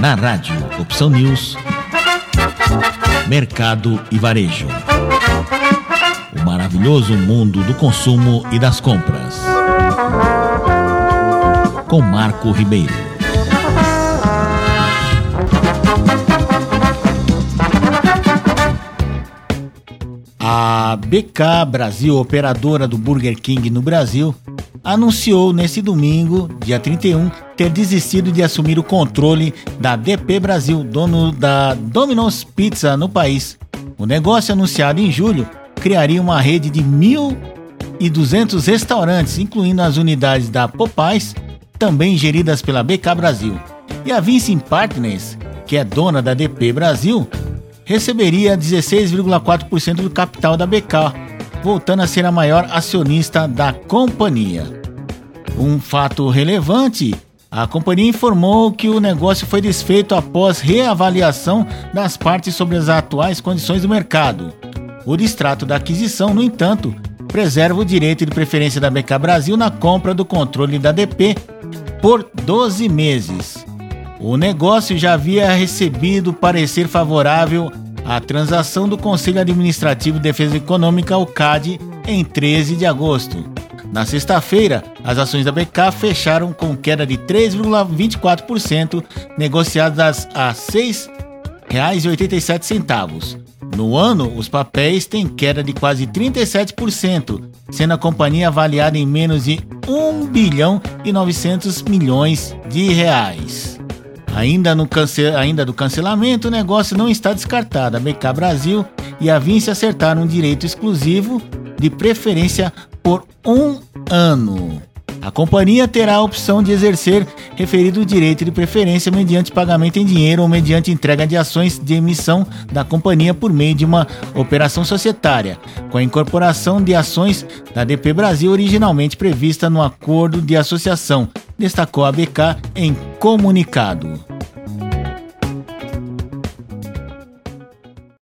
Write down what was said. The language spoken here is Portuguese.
Na rádio Opção News, Mercado e Varejo. O maravilhoso mundo do consumo e das compras. Com Marco Ribeiro. A BK Brasil, operadora do Burger King no Brasil, anunciou nesse domingo, dia 31, ter desistido de assumir o controle da DP Brasil, dono da Domino's Pizza no país. O negócio anunciado em julho criaria uma rede de 1.200 restaurantes, incluindo as unidades da Popeyes, também geridas pela BK Brasil. E a Vincent Partners, que é dona da DP Brasil, receberia 16,4% do capital da BK, voltando a ser a maior acionista da companhia. Um fato relevante: a companhia informou que o negócio foi desfeito após reavaliação das partes sobre as atuais condições do mercado. O distrato da aquisição, no entanto, preserva o direito de preferência da BK Brasil na compra do controle da DP por 12 meses. O negócio já havia recebido parecer favorável a transação do Conselho Administrativo de Defesa Econômica, o CAD, em 13 de agosto. Na sexta-feira, as ações da BK fecharam com queda de 3,24%, negociadas a R$ 6,87. No ano, os papéis têm queda de quase 37%, sendo a companhia avaliada em menos de 1 bilhão e 900 milhões de reais. Ainda, no cance... Ainda do cancelamento, o negócio não está descartado. A BK Brasil e a Vinci acertaram um direito exclusivo de preferência por um ano. A companhia terá a opção de exercer referido direito de preferência mediante pagamento em dinheiro ou mediante entrega de ações de emissão da companhia por meio de uma operação societária, com a incorporação de ações da DP Brasil originalmente prevista no acordo de associação, destacou a BK em comunicado.